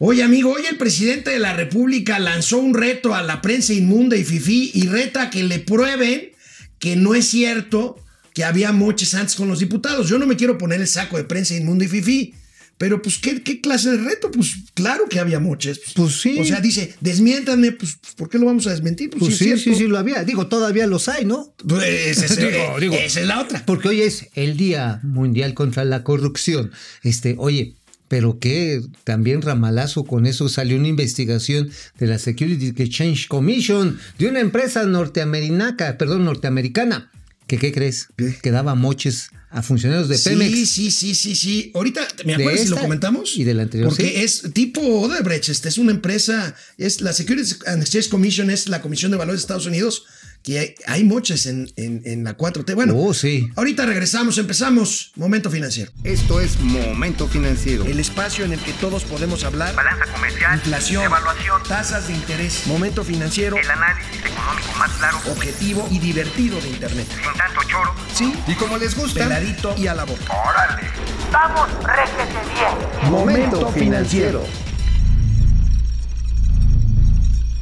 Oye, amigo, hoy el presidente de la República lanzó un reto a la prensa inmunda y fifí y reta a que le prueben que no es cierto que había moches antes con los diputados. Yo no me quiero poner el saco de prensa inmunda y fifí, pero pues ¿qué, ¿qué, clase de reto? Pues claro que había moches. Pues sí. O sea, dice, desmiéntanme, pues ¿por qué lo vamos a desmentir? Pues, sí, sí, sí, lo había. Digo, todavía los hay, ¿no? Pues ese, digo, digo, esa es la otra. Porque hoy es el Día Mundial contra la Corrupción. Este, oye, pero que también ramalazo con eso salió una investigación de la Security Exchange Commission de una empresa norteamericana, perdón, norteamericana. Que, ¿Qué crees? Que daba moches a funcionarios de Pemex. Sí, sí, sí, sí, sí. Ahorita, ¿me acuerdas si lo comentamos? Y del anterior. Porque es tipo Odebrecht, este es una empresa, es la Security and Exchange Commission, es la Comisión de Valores de Estados Unidos, que hay, moches en, en, la 4T. Bueno, oh, sí. ahorita regresamos, empezamos. Momento financiero. Esto es Momento Financiero. El espacio en el que todos podemos hablar. Balanza comercial. Inflación. Evaluación. Tasas de interés. Momento financiero. El análisis económico más claro. Objetivo y divertido de Internet. Sin tanto choro. Sí. Y como les gusta. Peladito y a la boca. Órale. Vamos, réjete bien. Momento Financiero.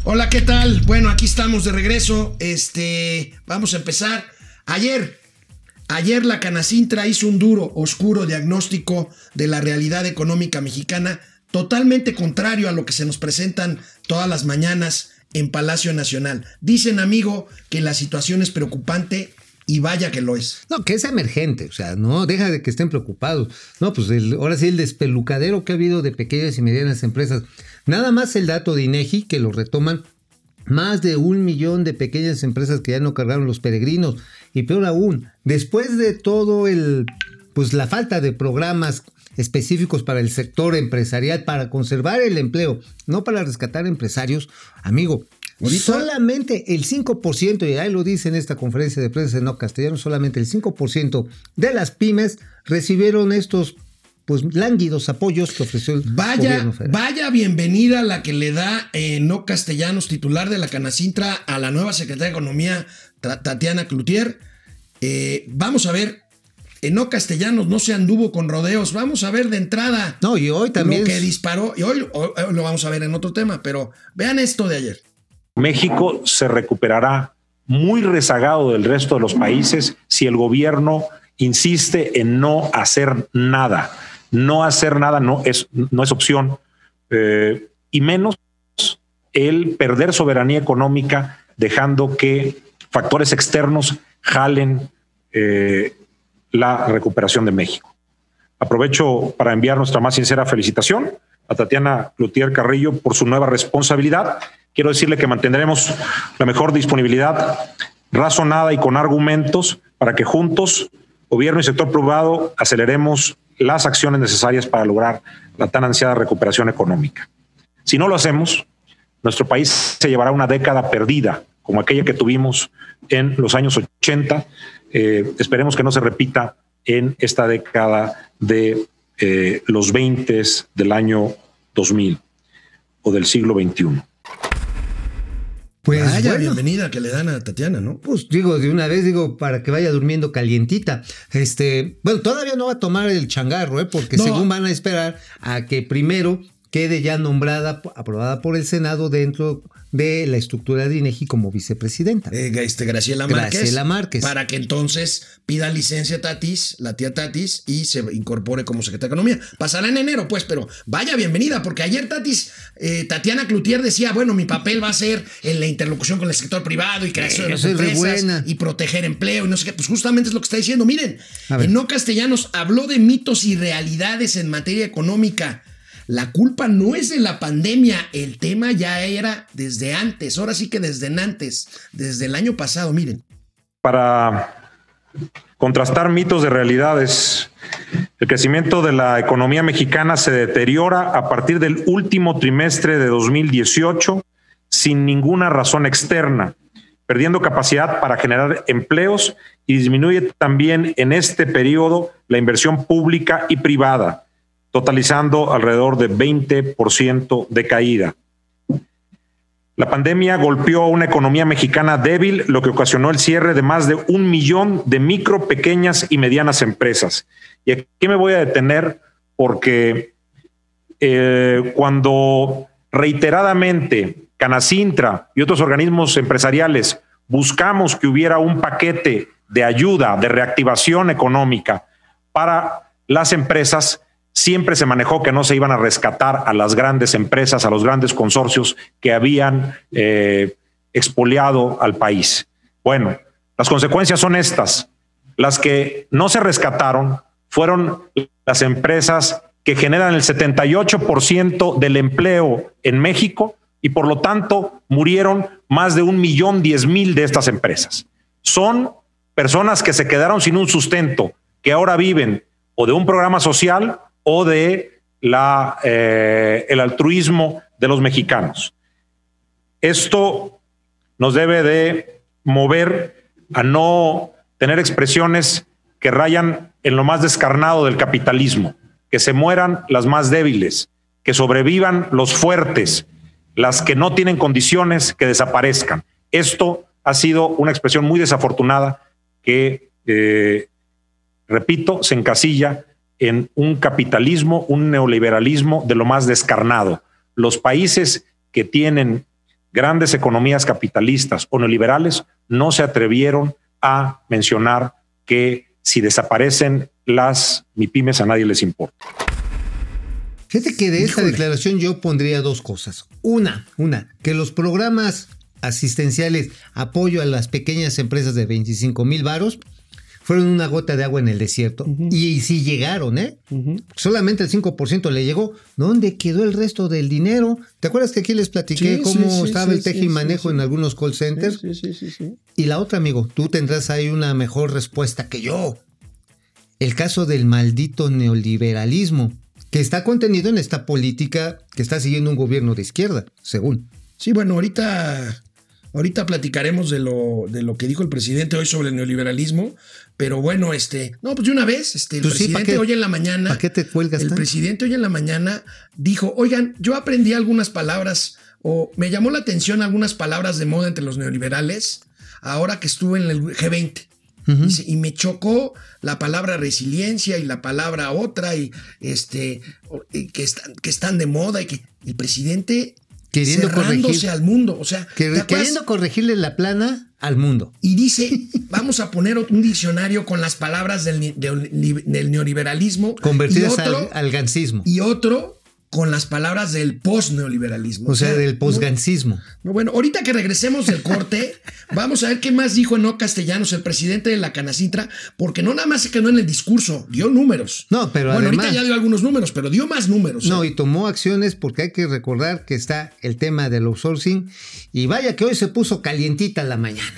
Hola, ¿qué tal? Bueno, aquí estamos de regreso. Este, vamos a empezar. Ayer, ayer la Canacintra hizo un duro, oscuro diagnóstico de la realidad económica mexicana, totalmente contrario a lo que se nos presentan todas las mañanas en Palacio Nacional. Dicen, amigo, que la situación es preocupante y vaya que lo es. No, que es emergente, o sea, no deja de que estén preocupados. No, pues ahora sí el despelucadero que ha habido de pequeñas y medianas empresas. Nada más el dato de INEGI que lo retoman más de un millón de pequeñas empresas que ya no cargaron los peregrinos y peor aún, después de todo el pues la falta de programas específicos para el sector empresarial para conservar el empleo, no para rescatar empresarios, amigo, Solamente el 5%, y ahí lo dice en esta conferencia de prensa de No Castellano, solamente el 5% de las pymes recibieron estos pues lánguidos apoyos que ofreció el vaya, gobierno federal. Vaya bienvenida la que le da eh, No Castellanos, titular de la Canacintra, a la nueva secretaria de Economía, Tatiana Cloutier. Eh, vamos a ver, en No Castellanos no se anduvo con rodeos. Vamos a ver de entrada. No, y hoy también. Lo que disparó, y hoy, hoy lo vamos a ver en otro tema, pero vean esto de ayer. México se recuperará muy rezagado del resto de los países si el gobierno insiste en no hacer nada. No hacer nada no es, no es opción, eh, y menos el perder soberanía económica dejando que factores externos jalen eh, la recuperación de México. Aprovecho para enviar nuestra más sincera felicitación a Tatiana Cloutier Carrillo por su nueva responsabilidad quiero decirle que mantendremos la mejor disponibilidad razonada y con argumentos para que juntos, gobierno y sector privado, aceleremos las acciones necesarias para lograr la tan ansiada recuperación económica. Si no lo hacemos, nuestro país se llevará una década perdida, como aquella que tuvimos en los años 80. Eh, esperemos que no se repita en esta década de eh, los 20 del año 2000 o del siglo XXI. Pues vaya bienvenida que le dan a Tatiana, ¿no? Pues digo, de una vez digo, para que vaya durmiendo calientita. Este, bueno, todavía no va a tomar el changarro, ¿eh? Porque según van a esperar a que primero quede ya nombrada, aprobada por el Senado dentro de la estructura de INEGI como vicepresidenta. Eh, este, Graciela Márquez. Graciela Márquez. Para que entonces pida licencia Tatis, la tía Tatis, y se incorpore como secretaria de Economía. Pasará en enero, pues, pero vaya bienvenida, porque ayer Tatis, eh, Tatiana Cloutier decía, bueno, mi papel va a ser en la interlocución con el sector privado y creación de las empresas y proteger empleo y no sé qué. Pues justamente es lo que está diciendo. Miren, en No Castellanos habló de mitos y realidades en materia económica. La culpa no es de la pandemia, el tema ya era desde antes, ahora sí que desde antes, desde el año pasado, miren. Para contrastar mitos de realidades, el crecimiento de la economía mexicana se deteriora a partir del último trimestre de 2018 sin ninguna razón externa, perdiendo capacidad para generar empleos y disminuye también en este periodo la inversión pública y privada totalizando alrededor de 20% de caída. La pandemia golpeó a una economía mexicana débil, lo que ocasionó el cierre de más de un millón de micro, pequeñas y medianas empresas. Y aquí me voy a detener porque eh, cuando reiteradamente Canacintra y otros organismos empresariales buscamos que hubiera un paquete de ayuda, de reactivación económica para las empresas, siempre se manejó que no se iban a rescatar a las grandes empresas, a los grandes consorcios que habían eh, expoliado al país. Bueno, las consecuencias son estas. Las que no se rescataron fueron las empresas que generan el 78% del empleo en México y por lo tanto murieron más de un millón diez mil de estas empresas. Son personas que se quedaron sin un sustento, que ahora viven o de un programa social o de eh, el altruismo de los mexicanos. Esto nos debe de mover a no tener expresiones que rayan en lo más descarnado del capitalismo, que se mueran las más débiles, que sobrevivan los fuertes, las que no tienen condiciones, que desaparezcan. Esto ha sido una expresión muy desafortunada que, eh, repito, se encasilla en un capitalismo, un neoliberalismo de lo más descarnado. Los países que tienen grandes economías capitalistas o neoliberales no se atrevieron a mencionar que si desaparecen las MIPIMES a nadie les importa. Fíjate que de esta declaración yo pondría dos cosas. Una, una, que los programas asistenciales apoyo a las pequeñas empresas de 25 mil varos fueron una gota de agua en el desierto. Y sí llegaron, ¿eh? Solamente el 5% le llegó. ¿Dónde quedó el resto del dinero? ¿Te acuerdas que aquí les platiqué Sí, cómo sí, estaba sí, el teje y manejo en algunos call centers? Sí, sí, sí, sí. Y la otra, amigo, tú tendrás ahí una mejor respuesta que yo. El caso del maldito neoliberalismo, que está contenido en esta política que está siguiendo un gobierno de izquierda, según. Sí, bueno, ahorita, ahorita platicaremos de lo, de lo que dijo el presidente hoy sobre el neoliberalismo, pero bueno, este, no, pues de una vez, este, el Pues sí, ¿pa' presidente qué? hoy en la mañana, ¿Pa' qué te cuelgas el tanto? presidente hoy en la mañana dijo, oigan, yo aprendí algunas palabras o me llamó la atención algunas palabras de moda entre los neoliberales ahora que estuve en el G20. Dice, y me chocó la palabra resiliencia y la palabra otra y este que están que están de moda y que el presidente Queriendo al mundo, o sea, queriendo corregirle la plana al mundo. y dice, vamos a poner un diccionario con las palabras del, ni- del- del neoliberalismo Convertidas otro, al, al gansismo. y otro con las palabras del post-neoliberalismo. o sea, del no- posgansismo. no, bueno, ahorita que regresemos del corte, vamos a ver qué más dijo en no castellanos el presidente de la Canacitra, porque no nada más se quedó en el discurso, dio números. No, pero bueno, además- ahorita ya dio algunos números, pero dio más números. No, ¿eh? y tomó acciones porque hay que recordar que está el tema del outsourcing. Y vaya que hoy se puso calientita la mañana.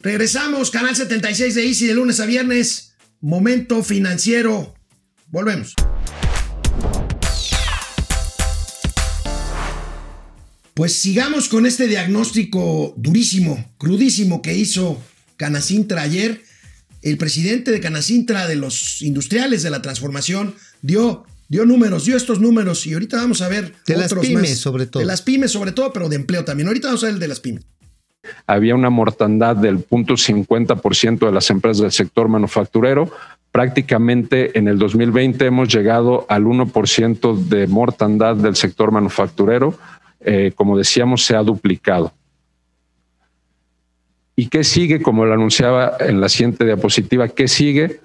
Regresamos, canal 76 de Easy de lunes a viernes, momento financiero. Volvemos. Pues sigamos con este diagnóstico durísimo, crudísimo que hizo Canacintra ayer. El presidente de Canacintra de los industriales de la transformación dio, dio números, dio estos números y ahorita vamos a ver De las pymes, más. sobre todo. De las pymes sobre todo, pero de empleo también. Ahorita vamos a ver el de las pymes. había una mortandad del 0.50% de las empresas del sector manufacturero. Prácticamente en el 2020 hemos llegado al 1% de mortandad del sector manufacturero. Eh, como decíamos, se ha duplicado. ¿Y qué sigue? Como lo anunciaba en la siguiente diapositiva, ¿qué sigue?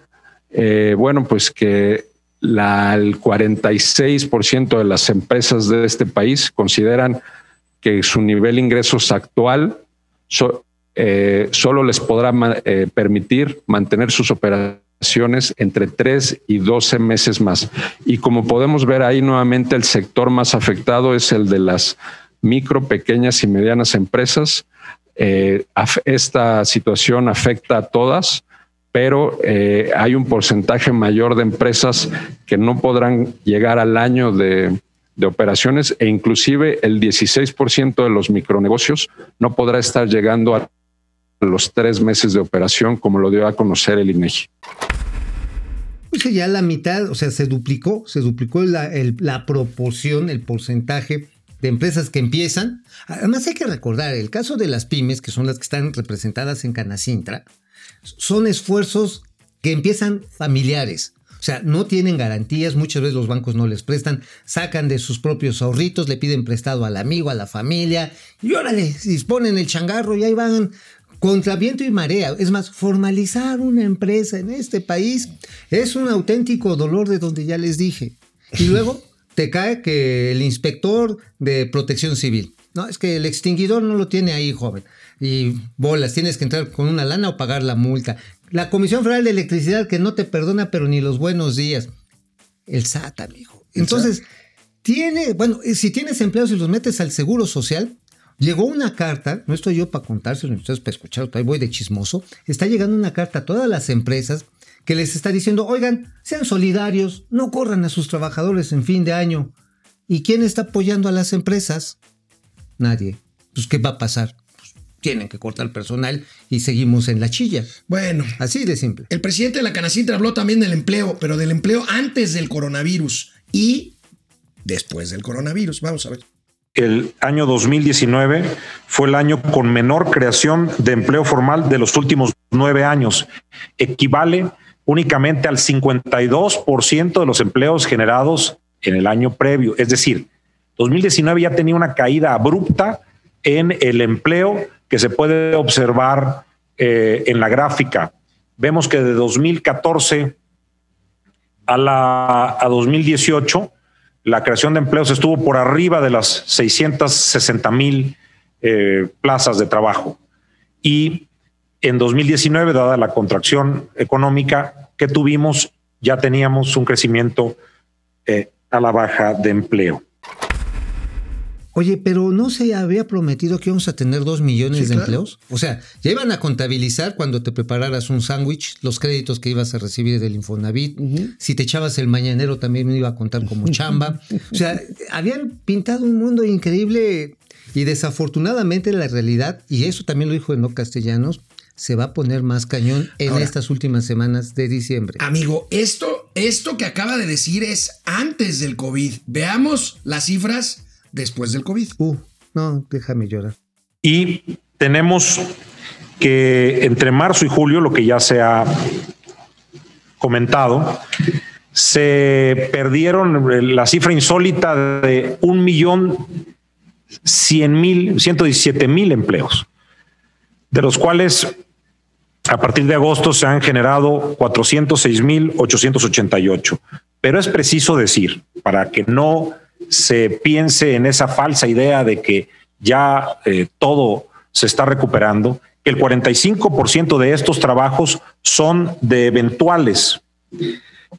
Eh, bueno, pues que el 46% de las empresas de este país consideran que su nivel de ingresos actual eh, solo les podrá permitir mantener sus operaciones entre 3 y 12 meses más. Y como podemos ver ahí nuevamente, el sector más afectado es el de las micro, pequeñas y medianas empresas. Eh, esta situación afecta a todas, pero eh, hay un porcentaje mayor de empresas que no podrán llegar al año de, de operaciones e inclusive el 16% de los micronegocios no podrá estar llegando a los tres meses de operación como lo dio a conocer el INEGI. Pues ya la mitad, o sea, se duplicó, se duplicó la, la proporción, el porcentaje de empresas que empiezan. Además hay que recordar, el caso de las pymes, que son las que están representadas en Canacintra, son esfuerzos que empiezan familiares. O sea, no tienen garantías, muchas veces los bancos no les prestan, sacan de sus propios ahorritos, le piden prestado al amigo, a la familia, y órale, disponen el changarro y ahí van contra viento y marea. Es más, formalizar una empresa en este país es un auténtico dolor de donde ya les dije. Y luego te cae que el inspector de protección civil, no, es que el extinguidor no lo tiene ahí, joven. Y bolas, tienes que entrar con una lana o pagar la multa. La Comisión Federal de Electricidad que no te perdona, pero ni los buenos días. El SAT, amigo. Entonces, tiene, bueno, eh, si tienes empleados y los metes al seguro social, llegó una carta, no estoy yo para contárselo, ustedes para escuchar, ahí voy de chismoso, está llegando una carta a todas las empresas que les está diciendo, oigan, sean solidarios, no corran a sus trabajadores en fin de año. ¿Y quién está apoyando a las empresas? Nadie. Pues, ¿qué va a pasar? Pues, tienen que cortar personal y seguimos en la chilla. Bueno, Así de simple. el presidente de la Canacintra habló también del empleo, pero del empleo antes del coronavirus y después del coronavirus. Vamos a ver. El año 2019 fue el año con menor creación de empleo formal de los últimos nueve años. Equivale únicamente al 52% de los empleos generados en el año previo. Es decir, 2019 ya tenía una caída abrupta en el empleo que se puede observar eh, en la gráfica. Vemos que de 2014 a, la, a 2018 la creación de empleos estuvo por arriba de las 660 mil eh, plazas de trabajo. Y en 2019, dada la contracción económica que tuvimos, ya teníamos un crecimiento eh, a la baja de empleo. Oye, pero ¿no se había prometido que íbamos a tener dos millones Sí, de claro. empleos? O sea, ya iban a contabilizar cuando te prepararas un sándwich, los créditos que ibas a recibir del Infonavit. Si te echabas el mañanero también iba a contar como chamba. O sea, habían pintado un mundo increíble y desafortunadamente la realidad, y eso también lo dijo Eno Castellanos, se va a poner más cañón en Ahora. estas últimas semanas de diciembre. Amigo, esto, esto que acaba de decir es antes del COVID. Veamos las cifras después del COVID. Uh, no, déjame llorar. Y tenemos que entre marzo y julio, lo que ya se ha comentado, se perdieron la cifra insólita de un millón cien mil, ciento diecisiete mil empleos, de los cuales a partir de agosto se han generado 406 mil 888. Pero es preciso decir, para que no se piense en esa falsa idea de que ya eh, todo se está recuperando, que el 45% de estos trabajos son de eventuales.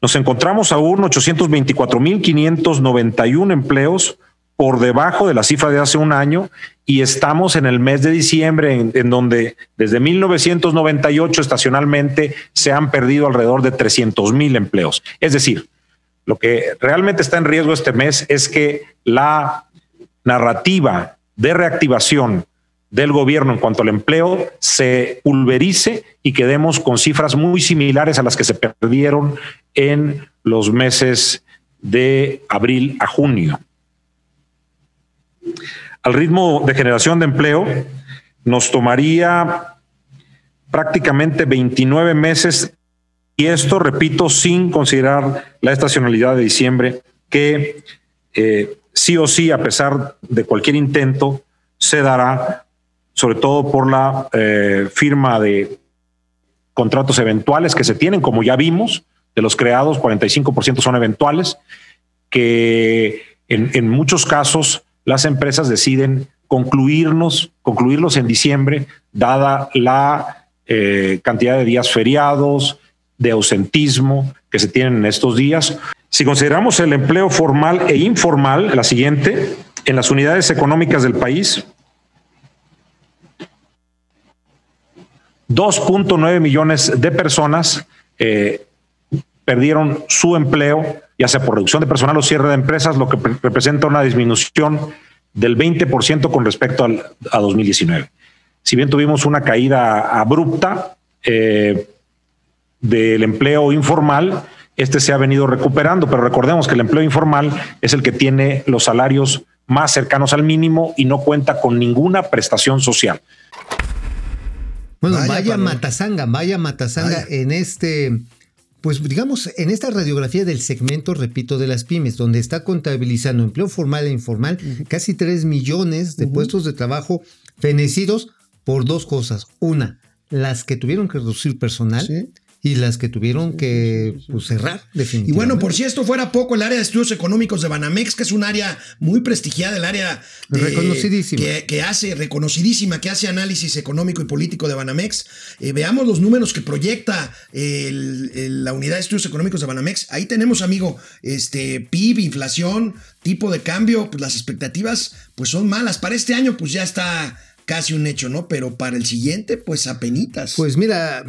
Nos encontramos aún 824.591 empleos por debajo de la cifra de hace un año y estamos en el mes de diciembre en, en donde desde 1998 estacionalmente se han perdido alrededor de 300 mil empleos. Es decir, lo que realmente está en riesgo este mes es que la narrativa de reactivación del gobierno en cuanto al empleo se pulverice y quedemos con cifras muy similares a las que se perdieron en los meses de abril a junio. Al ritmo de generación de empleo nos tomaría prácticamente 29 meses y esto, repito, sin considerar la estacionalidad de diciembre, que eh, sí o sí, a pesar de cualquier intento, se dará, sobre todo por la eh, firma de contratos eventuales que se tienen, como ya vimos, de los creados, 45% son eventuales, que en, muchos casos las empresas deciden concluirnos, concluirlos en diciembre, dada la eh, cantidad de días feriados, de ausentismo que se tienen en estos días. Si consideramos el empleo formal e informal, la siguiente, en las unidades económicas del país, 2.9 millones de personas eh, perdieron su empleo, ya sea por reducción de personal o cierre de empresas, lo que pre- representa una disminución del 20% con respecto al, a 2019. Si bien tuvimos una caída abrupta eh, del empleo informal, este se ha venido recuperando, pero recordemos que el empleo informal es el que tiene los salarios más cercanos al mínimo y no cuenta con ninguna prestación social. Bueno, Vaya, matazanga, vaya matazanga Vaya. en este Pues digamos, en esta radiografía del segmento, repito, de las pymes, donde está contabilizando empleo formal e informal, casi 3 millones de puestos de trabajo fenecidos por dos cosas. Una, las que tuvieron que reducir personal Sí. Y las que tuvieron que pues, cerrar, Y definitivamente. bueno, por si esto fuera poco, el área de estudios económicos de Banamex, que es un área muy prestigiada, el área de- Reconocidísima. Que, que hace, reconocidísima, que hace análisis económico y político de Banamex. Eh, veamos los números que proyecta el- el- la unidad de estudios económicos de Banamex. Ahí tenemos, amigo, este PIB, inflación, tipo de cambio, pues las expectativas pues son malas. Para este año, pues ya está casi un hecho, ¿no? Pero para el siguiente, pues apenitas. Pues mira,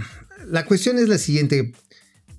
la cuestión es la siguiente.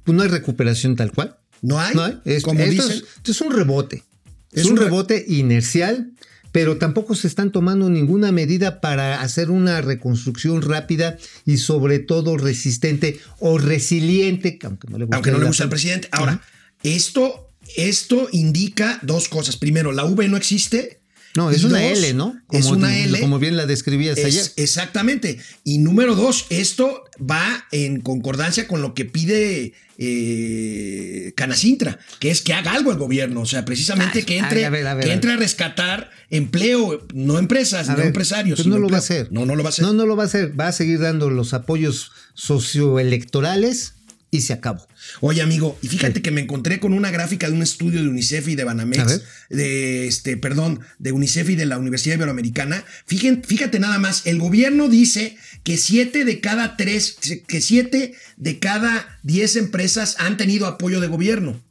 Pues no hay recuperación tal cual. no hay, No hay. Es- como esto, dicen. es, esto es un rebote. Es, Es un un re- rebote inercial, pero tampoco se están tomando ninguna medida para hacer una reconstrucción rápida y sobre todo resistente o resiliente, aunque no le guste, aunque no le la- gusta al presidente. Ahora, esto, esto indica dos cosas. Primero, la V no existe. No, es una L, ¿no? es una L. Como bien la describías Es- ayer. exactamente. Y número dos, esto va en concordancia con lo que pide eh, Canacintra, que es que haga algo el gobierno. O sea, precisamente Ay, que entre, a ver, a ver, que entre a rescatar empleo, no empresas, no ver, empresarios. pues no lo va a hacer. No, no lo va a hacer. No, no lo va a hacer. Va a seguir dando los apoyos socioelectorales y se acabó. Oye, amigo, y fíjate que me encontré con una gráfica de un estudio de UNICEF y de Banamex, de este, perdón, de UNICEF y de la Universidad Iberoamericana. Fíjate, fíjate nada más, el gobierno dice que siete de cada tres, que siete de cada diez empresas han tenido apoyo de gobierno.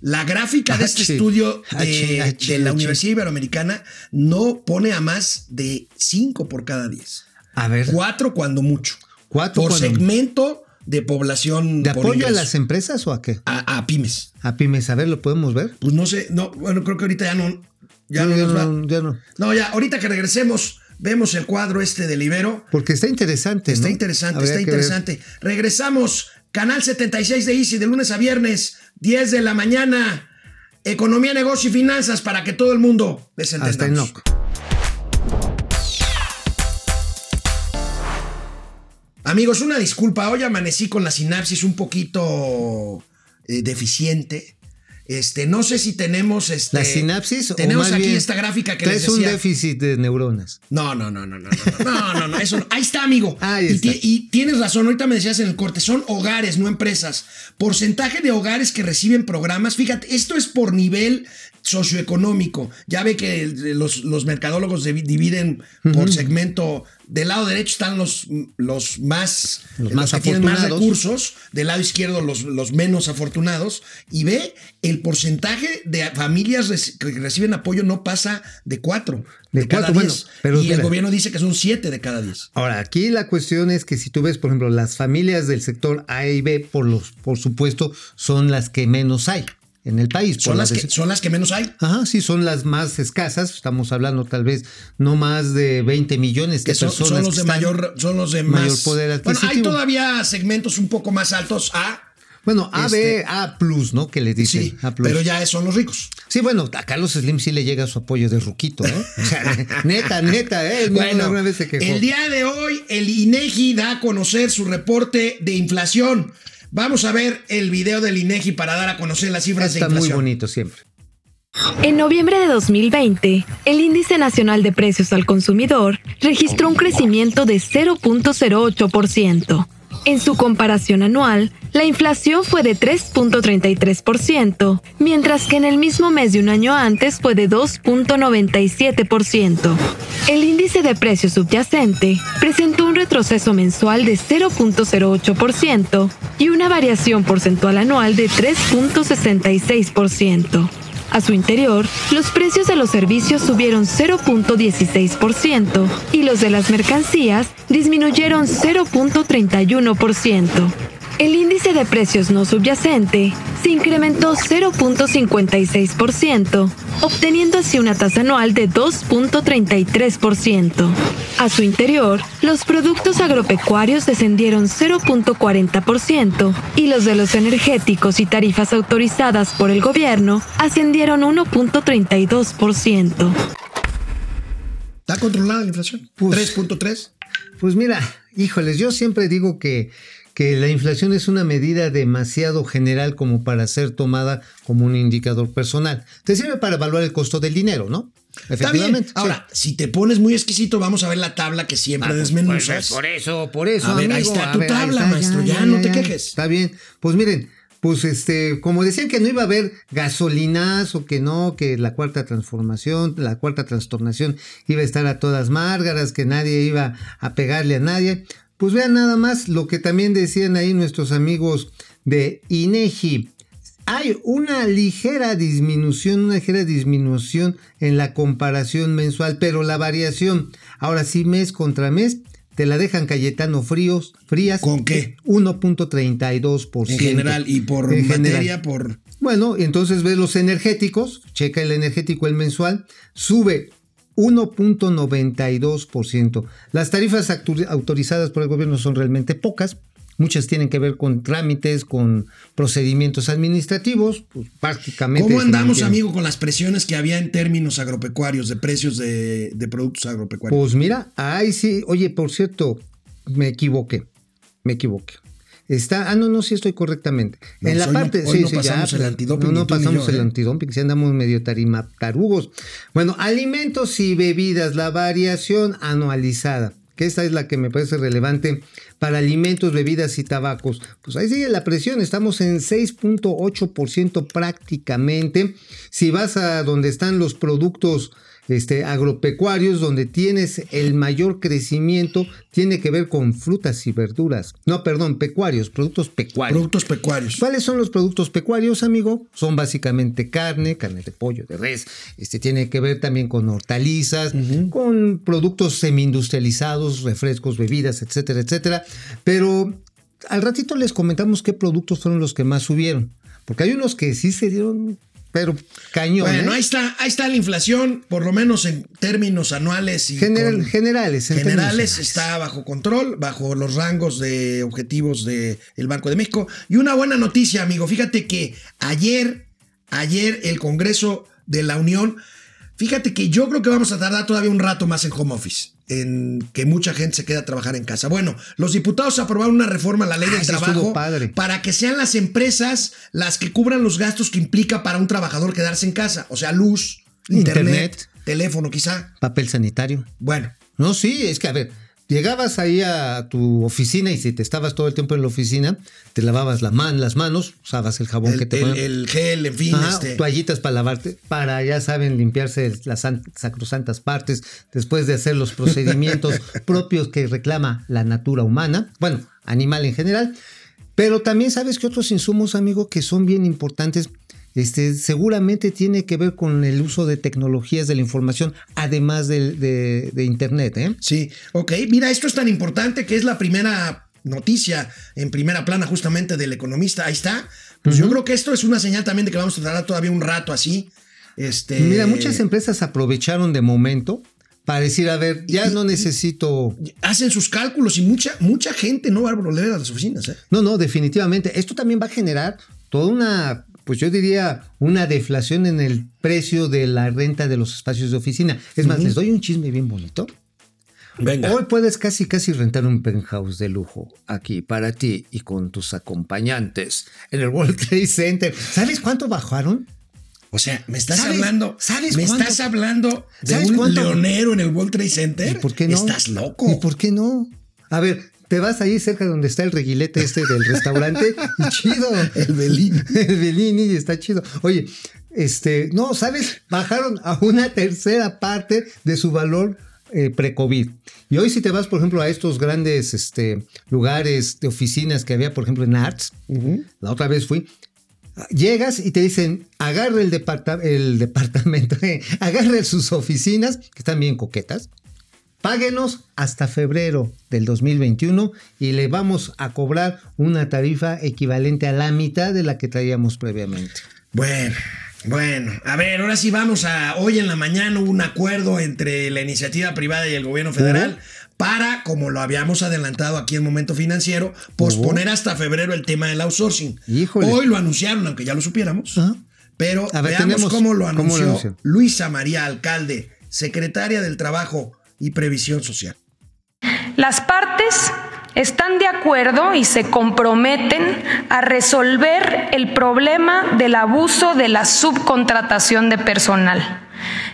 La gráfica de este estudio de, la Universidad Iberoamericana no pone a más de cinco por cada diez. A ver, Cuatro cuando mucho. Cuatro por cuando- segmento de población. ¿de por apoyo a las empresas o a qué? a, a pymes. A pymes, a ver, ¿lo podemos ver? Pues no sé, no, bueno, creo que ahorita ya no. Ya No, no, ya nos va. no, ya no. No, ya, ahorita que regresemos, vemos el cuadro este del Ibero. Porque está interesante. Está ¿no? interesante, Habría está ver. interesante. Regresamos, canal 76 de Easy, de lunes a viernes, 10 de la mañana. Economía, negocio y finanzas para que todo el mundo les entendamos. Amigos, una disculpa. Hoy amanecí con la sinapsis un poquito eh, deficiente. Este, no sé si tenemos este. ¿La sinapsis o Tenemos más aquí bien esta gráfica que les traes un decía. déficit de neuronas? No, no, no, no, no, no, no, no, no, eso no. Ahí está, amigo. Ahí está. y tienes razón, ahorita me decías en el corte, son hogares, no empresas. Porcentaje de hogares que reciben programas, fíjate, esto es por nivel socioeconómico. Ya ve que los, los mercadólogos divi- dividen por segmento. Del lado derecho están los, los más, Los más que tienen más recursos, del lado izquierdo los, los menos afortunados, y ve el porcentaje de familias que reciben apoyo no pasa de cuatro. De De, cada cuatro, bueno, 10. pero y el gobierno dice que son 7 de cada 10. Ahora, aquí la cuestión es que si tú ves, por ejemplo, las familias del sector A y B, por, los, por supuesto, son las que menos hay en el país. Son las, la que, son las que menos hay. Ajá, sí, son las más escasas. Estamos hablando tal vez no más de 20 millones de Que son, personas. son los que de están- mayor, son los de mayor más. poder bueno, hay adquisitivo. todavía segmentos un poco más altos A. Bueno, A, Este- B, A plus, ¿no? Que les dicen. Sí, A plus. pero ya son los ricos. Sí, bueno, a Carlos Slim sí le llega su apoyo de ruquito, ¿eh? O sea, neta, neta, ¿eh? Bueno, una vez se quejó. el día de hoy el INEGI da a conocer su reporte de inflación. Vamos a ver el video del INEGI para dar a conocer las cifras Está de muy inflación. bonito siempre. En noviembre de 2020, el Índice Nacional de Precios al Consumidor registró un crecimiento de 0.08%. En su comparación anual, la inflación fue de 3.33%, mientras que en el mismo mes de un año antes fue de 2.97%. El índice de precios subyacente presentó un retroceso mensual de 0.08% y una variación porcentual anual de 3.66%. A su interior, los precios de los servicios subieron 0.16% y los de las mercancías disminuyeron 0.31%. El índice de precios no subyacente se incrementó 0.56%, obteniendo así una tasa anual de 2.33%. A su interior, los productos agropecuarios descendieron 0.40% y los de los energéticos y tarifas autorizadas por el gobierno ascendieron 1.32%. ¿Está controlada la inflación? Pues- 3.3. Pues mira, híjoles, yo siempre digo que, que la inflación es una medida demasiado general como para ser tomada como un indicador personal. Te sirve para evaluar el costo del dinero, ¿no? Está bien. Ahora, si te pones muy exquisito, vamos a ver la tabla que siempre Ah, pues, desmenuzas. pues, por eso, por eso. A ver, ahí está tu ver, tabla, está, maestro, ya, no te quejes. Está bien. Pues miren, pues este, como decían que no iba a haber gasolinazo, que no, que la cuarta transformación, la cuarta trastornación iba a estar a todas márgaras, que nadie iba a pegarle a nadie. Pues vean nada más lo que también decían ahí nuestros amigos de INEGI. Hay una ligera disminución, una ligera disminución en la comparación mensual, pero la variación, ahora sí mes contra mes, te la dejan Cayetano fríos, frías. ¿Con qué? 1.32%. En general, y por En materia, general. por. Bueno, entonces ves los energéticos, checa el energético el mensual, sube 1.92%. Las tarifas autorizadas por el gobierno son realmente pocas. Muchas tienen que ver con trámites, con procedimientos administrativos, pues prácticamente. ¿Cómo andamos, amigo, con las presiones que había en términos agropecuarios, de precios de, de productos agropecuarios? Pues mira, ahí sí, oye, por cierto, me equivoqué, me equivoqué. Está, ah, no, no, sí estoy correctamente. No, en la no- parte, hoy sí, no sí, pasamos ya, el pues, antidoping, No, no pasamos yo, el ¿eh? antidoping, si andamos medio tarimatarugos. Bueno, alimentos y bebidas, la variación anualizada, que esta es la que me parece relevante para alimentos, bebidas y tabacos. Pues ahí sigue la presión, estamos en 6.8% prácticamente. Si vas a donde están los productos este, agropecuarios, donde tienes el mayor crecimiento, tiene que ver con frutas y verduras. No, perdón, pecuarios, productos pecuarios. Productos pecuarios. ¿Cuáles son los productos pecuarios, amigo? Son básicamente carne, carne de pollo, de res. Este tiene que ver también con hortalizas, con productos semi-industrializados, refrescos, bebidas, etcétera, etcétera. Pero al ratito les comentamos qué productos fueron los que más subieron. Porque hay unos que sí se dieron, pero cañón. Bueno, ¿eh? ahí está, ahí está la inflación, por lo menos en términos anuales y General- con- generales. en generales generales. está bajo control, bajo los rangos de objetivos del Banco de México. Y una buena noticia, amigo. Fíjate que ayer, ayer el Congreso de la Unión, fíjate que yo creo que vamos a tardar todavía un rato más en home office, en que mucha gente se quede a trabajar en casa. Bueno, los diputados aprobaron una reforma a la ley del trabajo padre. para que sean las empresas las que cubran los gastos que implica para un trabajador quedarse en casa, o sea, luz, internet, Internet. teléfono quizá. Papel sanitario. Bueno, No, sí, es que a ver, llegabas ahí a tu oficina y si te estabas todo el tiempo en la oficina, te lavabas la man, las manos, usabas el jabón el, que te ponían. el gel, en fin, Ajá, este, toallitas para lavarte, para ya saben limpiarse las san- sacrosantas partes después de hacer los procedimientos propios que reclama la natura humana, bueno, animal en general, pero también sabes que otros insumos, amigo, que son bien importantes, este, seguramente tiene que ver con el uso de tecnologías de la información, además de Internet, ¿eh? Sí, ok. Mira, esto es tan importante que es la primera noticia en primera plana justamente del economista. Ahí está. Pues yo creo que esto es una señal también de que vamos a tardar todavía un rato así. Este, Mira, muchas empresas aprovecharon de momento para decir, a ver, ya no necesito hacen sus cálculos y mucha, mucha gente no va a volver a las oficinas. ¿eh? No, no, definitivamente. Esto también va a generar toda una, pues yo diría, una deflación en el precio de la renta de los espacios de oficina. Es más, les doy un chisme bien bonito. Venga. Hoy puedes casi casi rentar un penthouse de lujo aquí para ti y con tus acompañantes en el World Trade Center. ¿Sabes cuánto bajaron? O sea, me estás ¿Sabes- hablando. sabes me cuánto- estás hablando de ¿Sabes un cuánto? leonero en el World Trade Center. ¿Y por qué no? Estás loco. ¿Y por qué no? A ver, te vas ahí cerca donde está el reguilete este del restaurante y chido. El Bellini. el Bellini y está chido. Oye, este, no, ¿sabes? Bajaron a una tercera parte de su valor eh, pre-COVID. Y hoy si te vas, por ejemplo, a estos grandes este, lugares de oficinas que había, por ejemplo, en Arts, la otra vez fui, Llegas y te dicen, agarre el, departa- el departamento, eh, agarre sus oficinas, que están bien coquetas, páguenos hasta febrero del 2021 y le vamos a cobrar una tarifa equivalente a la mitad de la que traíamos previamente. Bueno, bueno, a ver, ahora sí vamos a. Hoy en la mañana hubo un acuerdo entre la iniciativa privada y el gobierno federal para, como lo habíamos adelantado aquí en Momento Financiero, posponer hasta febrero el tema del outsourcing. Híjole. Hoy lo anunciaron, aunque ya lo supiéramos. Ajá. Pero A ver, veamos cómo lo ¿cómo lo anunció anunció? Luisa María Alcalde, secretaria del Trabajo y Previsión Social. Las partes están de acuerdo y se comprometen a resolver el problema del abuso de la subcontratación de personal.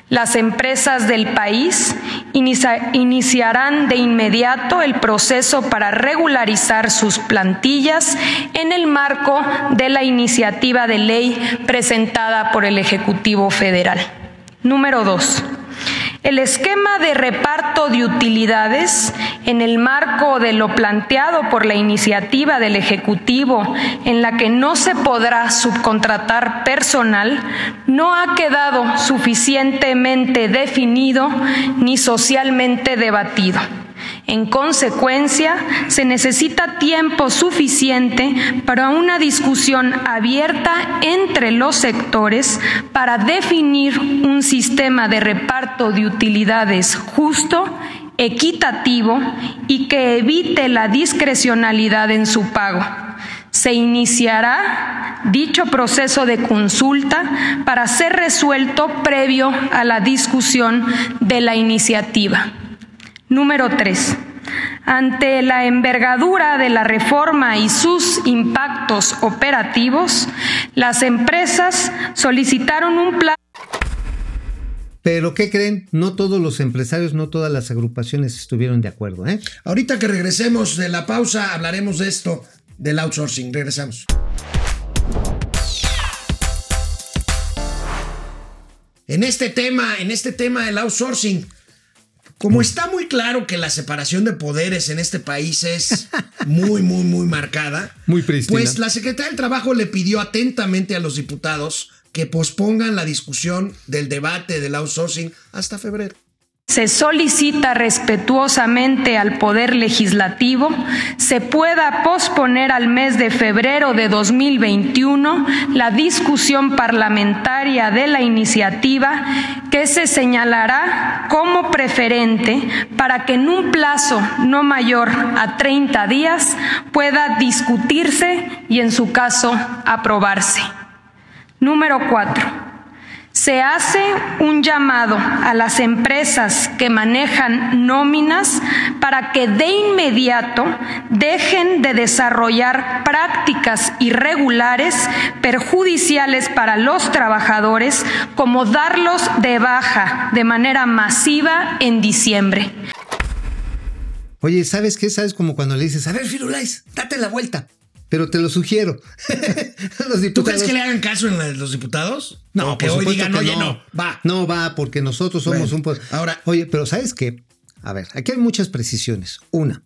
Las empresas del país inicia- iniciarán de inmediato el proceso para regularizar sus plantillas en el marco de la iniciativa de ley presentada por el Ejecutivo Federal. Número dos. El esquema de reparto de utilidades en el marco de lo planteado por la iniciativa del Ejecutivo en la que no se podrá subcontratar personal no ha quedado suficientemente definido ni socialmente debatido. En consecuencia, se necesita tiempo suficiente para una discusión abierta entre los sectores para definir un sistema de reparto de utilidades justo, equitativo y que evite la discrecionalidad en su pago. Se iniciará dicho proceso de consulta para ser resuelto previo a la discusión de la iniciativa. Número 3. Ante la envergadura de la reforma y sus impactos operativos, las empresas solicitaron un plan Pero ¿qué creen? No todos los empresarios, no todas las agrupaciones estuvieron de acuerdo, ¿eh? Ahorita que regresemos de la pausa, hablaremos de esto, del outsourcing. Regresamos. En este tema, en este tema del outsourcing, como está muy claro que la separación de poderes en este país es muy, muy, muy marcada, Muy pues la Secretaría del Trabajo le pidió atentamente a los diputados que pospongan la discusión del debate del outsourcing hasta febrero. Se solicita respetuosamente al Poder Legislativo se pueda posponer al mes de febrero de 2021 la discusión parlamentaria de la iniciativa que se señalará como preferente para que en un plazo no mayor a 30 días pueda discutirse y en su caso aprobarse. Número cuatro. Se hace un llamado a las empresas que manejan nóminas para que de inmediato dejen de desarrollar prácticas irregulares perjudiciales para los trabajadores como darlos de baja de manera masiva en diciembre. Oye, ¿sabes qué? ¿Sabes como cuando le dices, a ver, Firulais, date la vuelta? Pero te lo sugiero. los ¿Tú crees que le hagan caso en la- los diputados? No, que hoy digan, que oye, no, va. No va, porque nosotros somos Bueno, un... ahora- Oye, pero ¿sabes qué? A ver, aquí hay muchas precisiones. Una,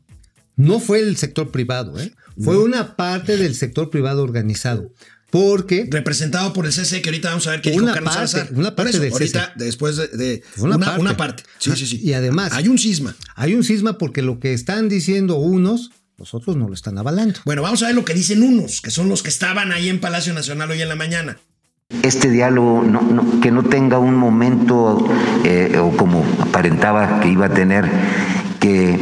no fue el sector privado, ¿eh? Fue una parte del sector privado organizado. Porque Representado por el CC, que ahorita vamos a ver qué dijo Una Carlos parte, Salazar. una parte eso, del ahorita, CC. después de, una una, parte. una parte. Sí, Ah, sí, sí. y además- Hay un cisma. hay un cisma porque lo que están diciendo unos, los otros no lo están avalando. Bueno, vamos a ver lo que dicen unos, que son los que estaban ahí en Palacio Nacional hoy en la mañana. este diálogo no- no- que no tenga un momento eh, o como aparentaba que iba a tener que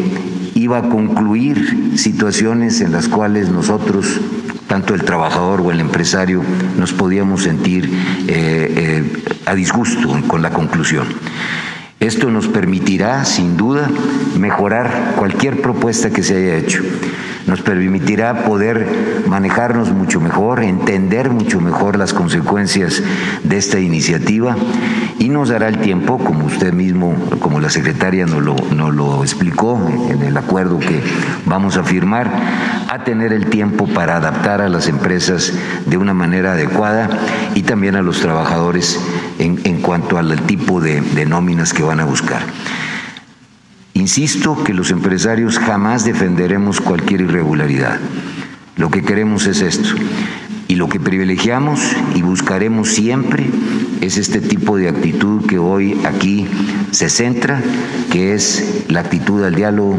iba a concluir situaciones en las cuales nosotros tanto el trabajador o el empresario nos podíamos sentir eh, eh, a disgusto con la conclusión. Esto nos permitirá, sin duda, mejorar cualquier propuesta que se haya hecho. Nos permitirá poder manejarnos mucho mejor, entender mucho mejor las consecuencias de esta iniciativa y nos dará el tiempo, como usted mismo, como la secretaria nos lo, nos lo explicó en el acuerdo que vamos a firmar, a tener el tiempo para adaptar a las empresas de una manera adecuada y también a los trabajadores en, en cuanto al tipo de, de nóminas que van a buscar. Insisto que los empresarios jamás defenderemos cualquier irregularidad. Lo que queremos es esto. Y lo que privilegiamos y buscaremos siempre es este tipo de actitud que hoy aquí se centra, que es la actitud al diálogo,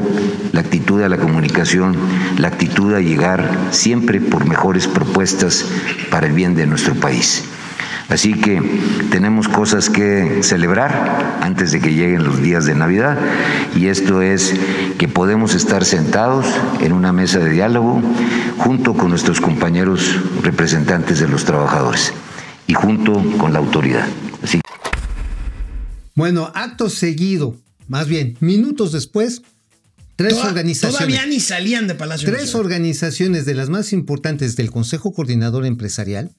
la actitud a la comunicación, la actitud a llegar siempre por mejores propuestas para el bien de nuestro país. Así que tenemos cosas que celebrar antes de que lleguen los días de Navidad y esto es que podemos estar sentados en una mesa de diálogo junto con nuestros compañeros representantes de los trabajadores y junto con la autoridad. Así Bueno, acto seguido, más bien, minutos después, Tres Toda- organizaciones. Todavía ni salían de Palacio Tres Nacional. organizaciones de las más importantes del Consejo Coordinador Empresarial,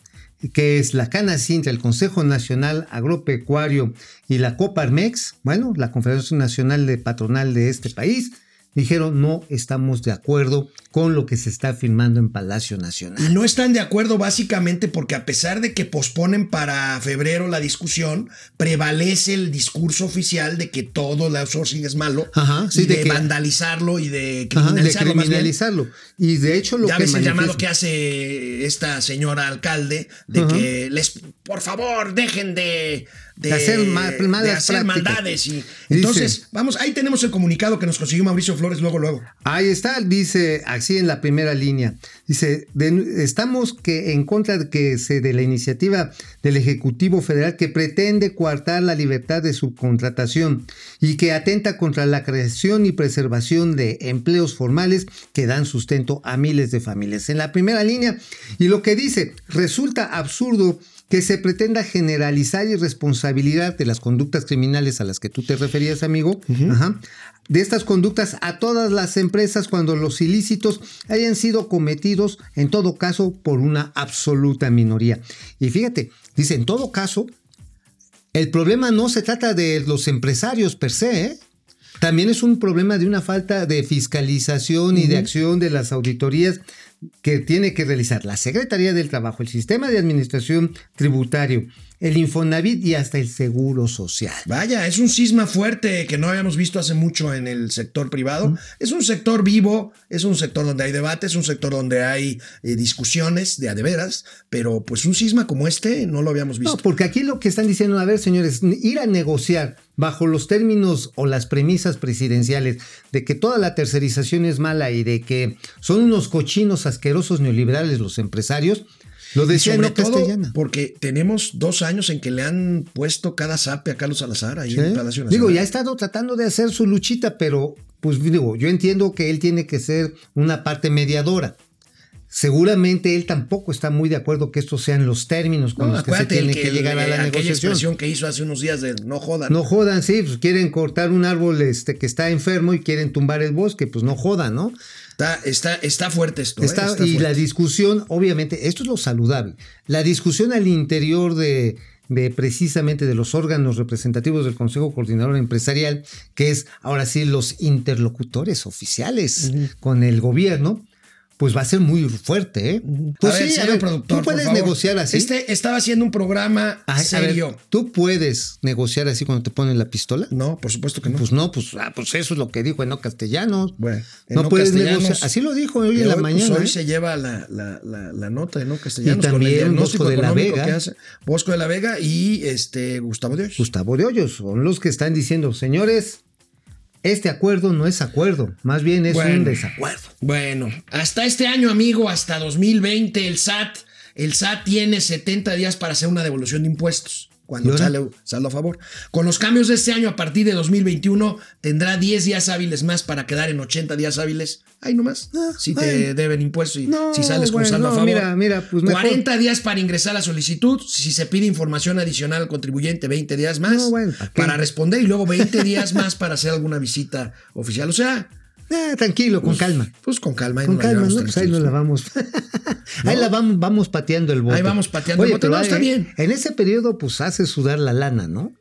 que es la Canacintra, el Consejo Nacional Agropecuario y la Coparmex, bueno, la Confederación Nacional de Patronal de este país, dijeron no estamos de acuerdo con lo que se está firmando en Palacio Nacional. Y no están de acuerdo básicamente porque a pesar de que posponen para febrero la discusión, prevalece el discurso oficial de que todo el outsourcing es malo Ajá, sí, y de de, que- vandalizarlo y de Ajá, de criminalizarlo. criminalizarlo. Y de hecho lo ya que ves el llamado que hace esta señora alcalde de Ajá. que les, por favor, dejen de, de, De hacer ma- de hacer maldades. Y, Dice- entonces, vamos, ahí tenemos el comunicado que nos consiguió Mauricio Flores luego, luego. Ahí está, dice así en la primera línea. Dice, de- estamos que en contra de que se de la iniciativa del Ejecutivo Federal que pretende coartar la libertad de subcontratación y que atenta contra la creación y preservación de empleos formales que dan sustento a miles de familias. En la primera línea, y lo que dice, resulta absurdo que se pretenda generalizar irresponsabilidad de las conductas criminales a las que tú te referías, amigo, ajá, de estas conductas a todas las empresas cuando los ilícitos hayan sido cometidos, en todo caso, por una absoluta minoría. Y fíjate, dice, en todo caso, el problema no se trata de los empresarios per se, ¿eh? También es un problema de una falta de fiscalización y de acción de las auditorías que tiene que realizar la Secretaría del Trabajo, el Sistema de Administración Tributario, el Infonavit y hasta el Seguro Social. Vaya, es un cisma fuerte que no habíamos visto hace mucho en el sector privado. Es un sector vivo, es un sector donde hay debate, es un sector donde hay eh, discusiones de a de veras, pero pues un cisma como este no lo habíamos visto. No, porque aquí lo que están diciendo, a ver, señores, ir a negociar bajo los términos o las premisas presidenciales de que toda la tercerización es mala y de que son unos cochinos asquerosos neoliberales los empresarios, lo decía no castellana. porque tenemos dos años en que le han puesto cada zape a Carlos Salazar ahí ¿Sí? en Palacio Nacional. Digo, ya ha estado tratando de hacer su luchita, pero pues digo, yo entiendo que él tiene que ser una parte mediadora. Seguramente él tampoco está muy de acuerdo que estos sean los términos con No, los que se tiene que, llegar a la negociación. expresión que hizo hace unos días de no jodan. No jodan, sí, pues quieren cortar un árbol este, que está enfermo y quieren tumbar el bosque, pues no jodan, ¿no? Está, está, está fuerte esto. ¿eh? Está- Está y la discusión, obviamente, esto es lo saludable. La discusión al interior de, de precisamente de los órganos representativos del Consejo Coordinador Empresarial, que es ahora sí los interlocutores oficiales con el gobierno, pues va a ser muy fuerte, ¿eh? Pues a ver, sí, a señor ver, productor, tú puedes negociar así. Este estaba haciendo un programa Ay, a ver, serio. ¿Tú puedes negociar así cuando te ponen la pistola? No, por supuesto que no. Pues no, pues, ah, pues eso es lo que dijo Eno Castellanos. Bueno, no Eno puedes Castellanos, negociar. Así lo dijo hoy en la hoy, pues, mañana. hoy ¿eh? se lleva la, la, la, la nota de no castellanos Y con el también Bosco de la Vega. Bosco de la Vega y este Gustavo Dios. Gustavo de Hoyos son los que están diciendo, señores, este acuerdo no es acuerdo, más bien es Bueno. un desacuerdo. Bueno, hasta este año, amigo, hasta 2020, el SAT, el SAT tiene 70 días para hacer una devolución de impuestos. ¿Y Cuando sale saldo a favor. Con los cambios de este año, a partir de 2021, tendrá 10 días hábiles más para quedar en 80 días hábiles. Ahí nomás. si te Ah, deben impuestos y No, si sales con saldo a favor. mira, mira, pues mejor. 40 días para ingresar la solicitud. Si se pide información adicional al contribuyente, 20 días más para responder y luego 20 días más para hacer alguna visita oficial. O sea, Ah, tranquilo, con calma. pues con calma. ahí Con calma, ¿no? Pues ahí nos la vamos. ahí la vamos, vamos pateando el bote. Ahí vamos pateando el Oye, bote, pero no, está eh, bien. En ese periodo, pues hace sudar la lana, ¿no?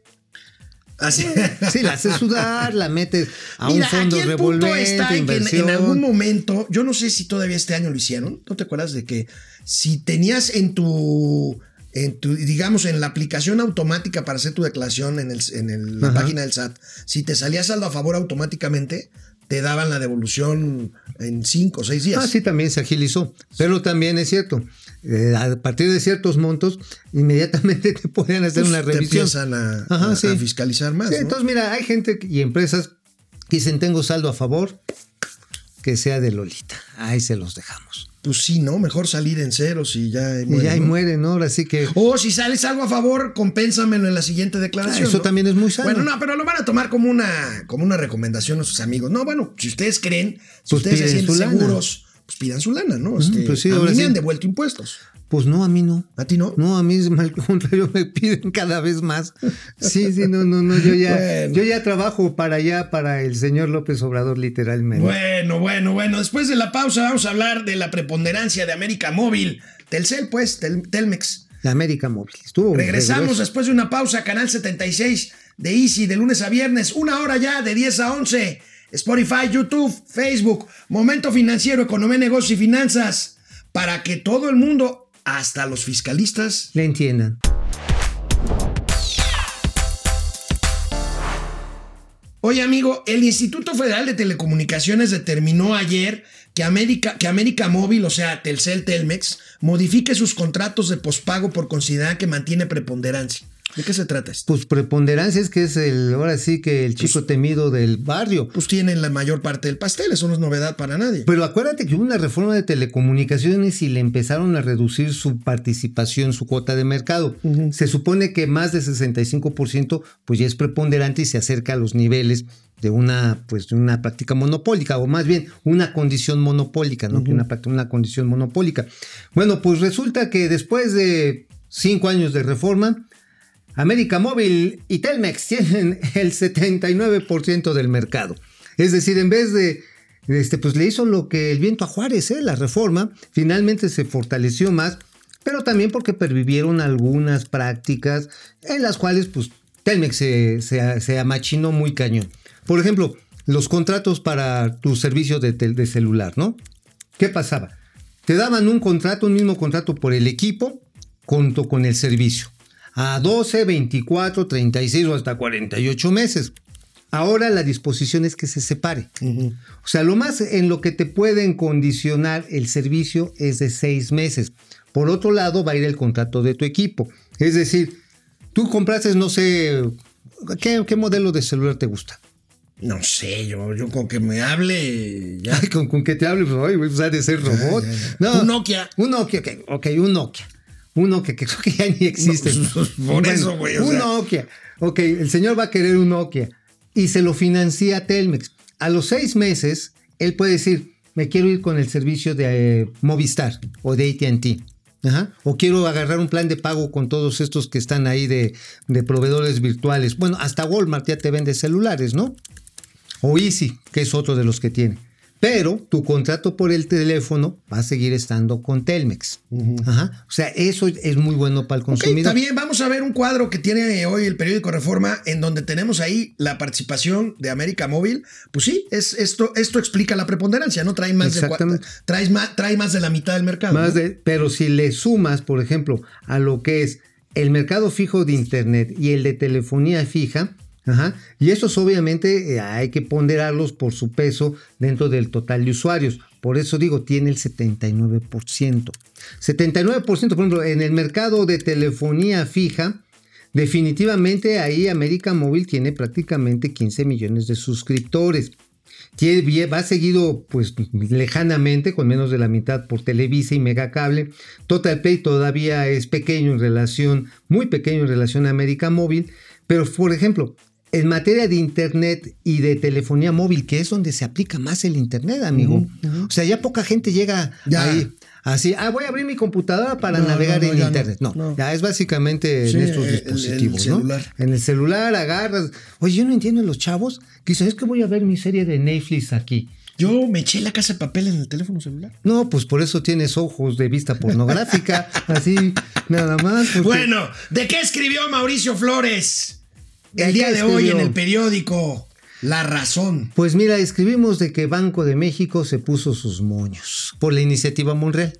Así. Sí, la hace sudar, la metes a Mira, un fondo aquí el punto está en que en, algún momento, yo no sé si todavía este año lo hicieron, ¿no te acuerdas de que si tenías en tu, en tu digamos, en la aplicación automática para hacer tu declaración en, el, en el- la página del SAT, si te salía saldo a favor automáticamente, te daban la devolución en cinco o seis días. Ah, sí, también se agilizó. Pero también es cierto, eh, a partir de ciertos montos, inmediatamente te podían hacer Pues una te revisión. empiezan a, Ajá, a- sí. a fiscalizar más. Sí, ¿no? Entonces, mira, hay gente y empresas que dicen tengo saldo a favor, que sea de Lolita. Ahí se los dejamos. Pues sí, ¿no? Mejor salir en ceros y ya y ya ¿no? mueren, ¿no? Ahora sí que. O si sales algo a favor, compénsamelo en la siguiente declaración. Ah, eso ¿no? también es muy sano. Bueno, no, pero lo van a tomar como una, como una recomendación a sus amigos. No, bueno, si ustedes creen, si Pues ustedes se sienten lana. Pues pidan su lana, ¿no? Este, pues sí, a mí me han devuelto impuestos. Pues no, a mí no. ¿A ti no? No, a mí al contrario me piden cada vez más. Sí, sí, no, no, no, yo ya, Bueno. yo ya trabajo para allá, para el señor López Obrador, literalmente. Bueno, bueno, bueno. Después de la pausa vamos a hablar de la preponderancia de América Móvil. Telcel, pues, Tel- Telmex. La América Móvil. Estuvo Regresamos regreso. después de una pausa, canal 76 de Easy, de lunes a viernes, una hora ya, de 10 a 11. Spotify, YouTube, Facebook, Momento Financiero, Economía, Negocios y Finanzas, para que todo el mundo, hasta los fiscalistas, Le entiendan. Oye, amigo, el Instituto Federal de Telecomunicaciones determinó ayer que América, que América Móvil, o sea, Telcel Telmex, modifique sus contratos de pospago por considerar que mantiene preponderancia. ¿De qué se trata esto? Pues preponderancia es que es el, ahora sí que el chico temido del barrio. Pues tienen la mayor parte del pastel, eso no es novedad para nadie. Pero acuérdate que hubo una reforma de telecomunicaciones y le empezaron a reducir su participación, su cuota de mercado. Se supone que más de 65% pues ya es preponderante y se acerca a los niveles de una pues de una práctica monopólica o más bien una condición monopólica, no que una práctica, una condición monopólica. Bueno, pues resulta que después de cinco años de reforma, América Móvil y Telmex tienen el 79% del mercado. Es decir, en vez de, este, pues le hizo lo que el viento a Juárez, ¿eh? la reforma, finalmente se fortaleció más, pero también porque pervivieron algunas prácticas en las cuales pues Telmex se, se, se amachinó muy cañón. Por ejemplo, los contratos para tu servicio de, de celular, ¿no? ¿Qué pasaba? Te daban un contrato, un mismo contrato por el equipo, junto con el servicio. A 12, 24, 36 o hasta 48 meses. Ahora la disposición es que se separe. O sea, lo más en lo que te pueden condicionar el servicio es de seis meses. Por otro lado, va a ir el contrato de tu equipo. Es decir, tú compraste, no sé, ¿qué, qué modelo de celular te gusta? No sé, yo, yo con que me hable ya. Ay, con, con que te hable, pues, ay, pues, ha de ser robot. No, Un Nokia. Un Nokia, ok, ok, un Nokia. Un Nokia que creo que ya ni existe. No, por eso, güey, Un sea. Nokia. Ok, el señor va a querer un Nokia y se lo financia Telmex. A los seis meses, él puede decir, me quiero ir con el servicio de eh, Movistar o de ATT. Ajá. O quiero agarrar un plan de pago con todos estos que están ahí de, de proveedores virtuales. Bueno, hasta Walmart ya te vende celulares, ¿no? O Easy, que es otro de los que tiene. Pero tu contrato por el teléfono va a seguir estando con Telmex. Ajá. O sea, eso es muy bueno para el consumidor. está bien, vamos a ver un cuadro que tiene hoy el periódico Reforma, en donde tenemos ahí la participación de América Móvil. Pues sí, es, esto, esto explica la preponderancia, ¿no? Trae más, de, más, trae más de la mitad del mercado. Más ¿no? de- pero si le sumas, por ejemplo, a lo que es el mercado fijo de Internet y el de telefonía fija, ajá, y esos obviamente eh, hay que ponderarlos por su peso dentro del total de usuarios. Por eso digo, tiene el 79%. 79%, por ejemplo, en el mercado de telefonía fija, definitivamente ahí América Móvil tiene prácticamente 15 millones de suscriptores. Va seguido pues lejanamente con menos de la mitad por Televisa y Megacable. Total Play todavía es pequeño en relación, muy pequeño en relación a América Móvil, pero por ejemplo, en materia de internet y de telefonía móvil, que es donde se aplica más el internet, amigo. O sea, ya poca gente llega Ya. ahí así, ah, voy a abrir mi computadora para No, navegar no, no, en ya no, internet. No, no. ya es básicamente Sí, en estos el- el dispositivos, ¿no? celular. En el celular agarras. Oye, yo no entiendo los chavos que dicen, es que voy a ver mi serie de Netflix aquí. Yo me eché la casa de papel en el teléfono celular. No, pues por eso tienes ojos de vista pornográfica, así, nada más. porque- Bueno, ¿de qué escribió Mauricio Flores ¿De el día de hoy en el periódico La Razón? Pues mira, escribimos de que Banco de México se puso sus moños por la iniciativa Monreal.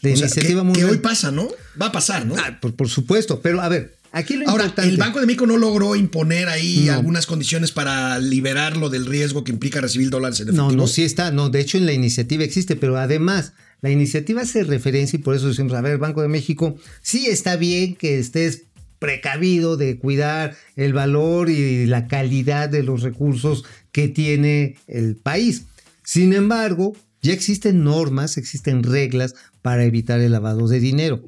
La O iniciativa que, que Monreal. hoy pasa, ¿no? Va a pasar, ¿no? Ah, por, por supuesto, pero a ver, aquí lo Ahora, importante. el Banco de México no logró imponer ahí No. algunas condiciones para liberarlo del riesgo que implica recibir dólares en efectivo. No, no, sí está. No, de hecho en la iniciativa existe, pero además la iniciativa hace referencia y por eso decimos, a ver, Banco de México, sí está bien que estés precavido de cuidar el valor y la calidad de los recursos que tiene el país. Sin embargo, ya existen normas, existen reglas para evitar el lavado de dinero.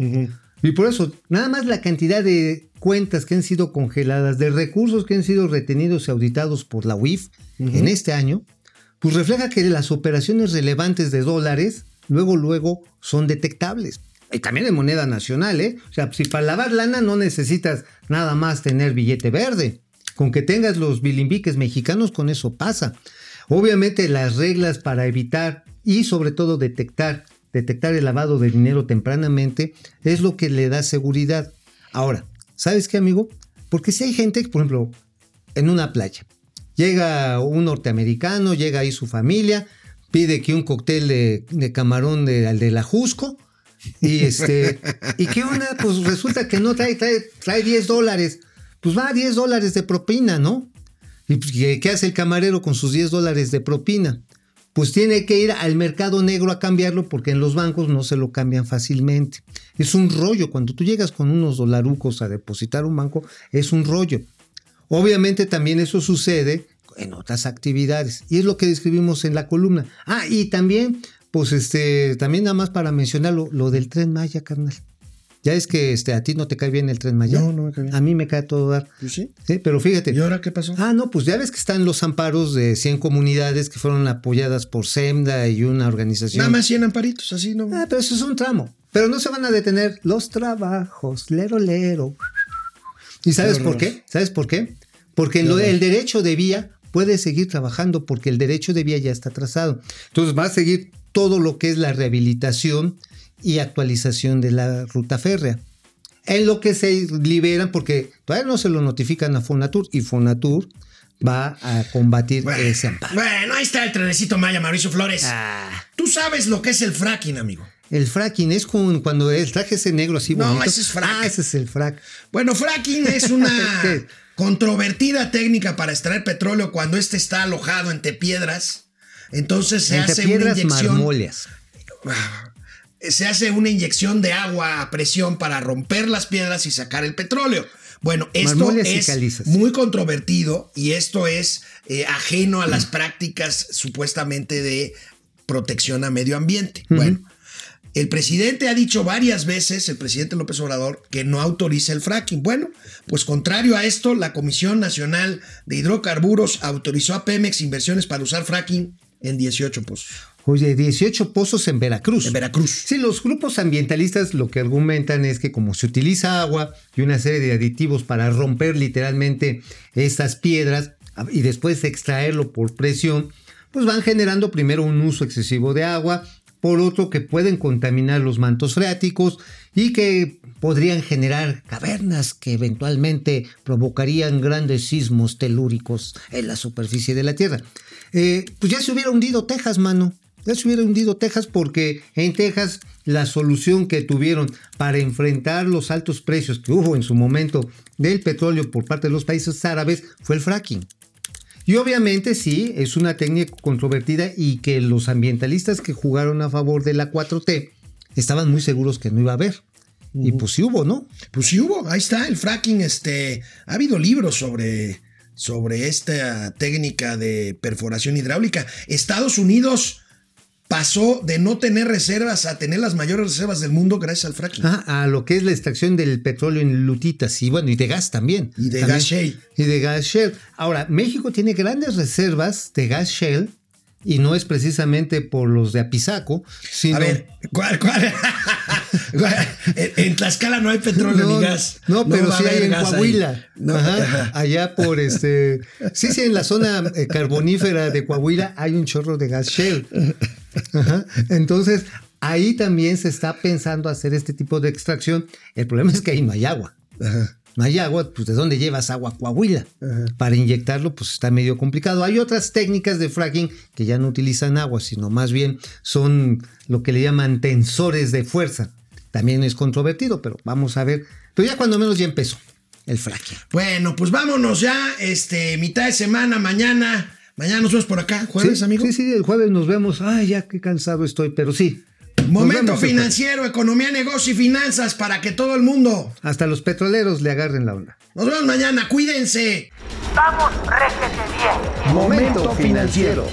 Y por eso, nada más la cantidad de cuentas que han sido congeladas, de recursos que han sido retenidos y auditados por la UIF en este año, pues refleja que las operaciones relevantes de dólares luego, luego son detectables. Y también de moneda nacional, ¿eh? O sea, si para lavar lana no necesitas nada más tener billete verde. Con que tengas los bilimbiques mexicanos, con eso pasa. Obviamente las reglas para evitar y sobre todo detectar, detectar el lavado de dinero tempranamente es lo que le da seguridad. Ahora, ¿sabes qué, amigo? Porque si hay gente, por ejemplo, en una playa, llega un norteamericano, llega ahí su familia, pide que un cóctel de, de camarón de, de la Jusco, y este, ¿y qué onda? Pues resulta que no trae, trae, trae 10 dólares. Pues va a 10 dólares de propina, ¿no? ¿Y pues, ¿qué qué hace el camarero con sus 10 dólares de propina? Pues tiene que ir al mercado negro a cambiarlo porque en los bancos no se lo cambian fácilmente. Es un rollo. Cuando tú llegas con unos dolarucos a depositar un banco, es un rollo. Obviamente también eso sucede en otras actividades. Y es lo que describimos en la columna. Ah, y también, pues este, también nada más para mencionar lo, lo del tren Maya, carnal. Ya es que este, a ti no te cae bien el tren Maya. No, no me cae bien. A mí me cae todo dar. Sí. Sí, pero fíjate. ¿Y ahora qué pasó? Ah, no, pues ya ves que están los amparos de 100 comunidades que fueron apoyadas por SEMDA y una organización. Nada más 100 amparitos, así no. Ah, pero eso es un tramo. Pero no se van a detener los trabajos, lero, lero. ¿Y sabes por qué? ¿Sabes por qué? Porque lo- el derecho de vía puede seguir trabajando porque el derecho de vía ya está trazado. Entonces va a seguir todo lo que es la rehabilitación y actualización de la ruta férrea. En lo que se liberan, porque todavía no se lo notifican a Fonatur y Fonatur va a combatir Bueno, ese amparo. bueno, ahí está el trenecito Maya, Mauricio Flores. Ah. Tú sabes lo que es el fracking, amigo. El fracking es con, cuando el traje ese negro así No, bonito. ese es frac. Ah, ese es el frac. Bueno, fracking es una controvertida técnica para extraer petróleo cuando este está alojado entre piedras. Entonces se Entre hace una inyección. marmóleas. Se hace una inyección de agua a presión para romper las piedras y sacar el petróleo. Bueno, esto es muy controvertido y esto es eh, ajeno a las prácticas supuestamente de protección a medio ambiente. Bueno, el presidente ha dicho varias veces, el presidente López Obrador, que no autoriza el fracking. Bueno, pues contrario a esto, la Comisión Nacional de Hidrocarburos autorizó a Pemex inversiones para usar fracking en 18 pozos. Oye, 18 pozos en Veracruz. En Veracruz. Sí, los grupos ambientalistas lo que argumentan es que como se utiliza agua y una serie de aditivos para romper literalmente estas piedras y después extraerlo por presión, pues van generando primero un uso excesivo de agua, por otro que pueden contaminar los mantos freáticos y que podrían generar cavernas que eventualmente provocarían grandes sismos telúricos en la superficie de la Tierra. Eh, pues ya se hubiera hundido Texas, mano. Ya se hubiera hundido Texas porque en Texas la solución que tuvieron para enfrentar los altos precios que hubo en su momento del petróleo por parte de los países árabes fue el fracking. Y obviamente sí, es una técnica controvertida y que los ambientalistas que jugaron a favor de la 4T estaban muy seguros que no iba a haber. Y pues sí hubo, ¿no? Pues sí hubo, ahí está el fracking. Este, ha habido libros sobre, sobre esta técnica de perforación hidráulica. Estados Unidos pasó de no tener reservas a tener las mayores reservas del mundo gracias al fracking. Ah, a lo que es la extracción del petróleo en lutitas y bueno, y de gas también. Y de También. gas shale. Y de gas shale. Ahora, México tiene grandes reservas de gas shale y no es precisamente por los de Apizaco, sino... A ver, ¿cuál, cuál? En, Tlaxcala no hay petróleo No, ni gas. No, pero sí hay en. Coahuila. No, Ajá, ajá. allá por este. Sí, sí, en la zona eh, carbonífera de Coahuila hay un chorro de gas shale. Ajá. Entonces, ahí también se está pensando hacer este tipo de extracción. El problema es que ahí no hay agua. No hay agua, pues ¿de dónde llevas agua a Coahuila? Para inyectarlo, pues está medio complicado. Hay otras técnicas de fracking que ya no utilizan agua, sino más bien son lo que le llaman tensores de fuerza. También es controvertido, pero vamos a ver. Pero ya cuando menos ya empezó el fracking. Bueno, pues vámonos ya, este, mitad de semana, mañana. Mañana nos vemos por acá, jueves, sí, amigo. Sí, sí, el jueves nos vemos. Ay, ya qué cansado estoy, pero sí. Momento financiero, economía, negocio y finanzas para que todo el mundo. Hasta los petroleros le agarren la onda. Nos vemos mañana, cuídense. Vamos, réjete bien. Momento financiero.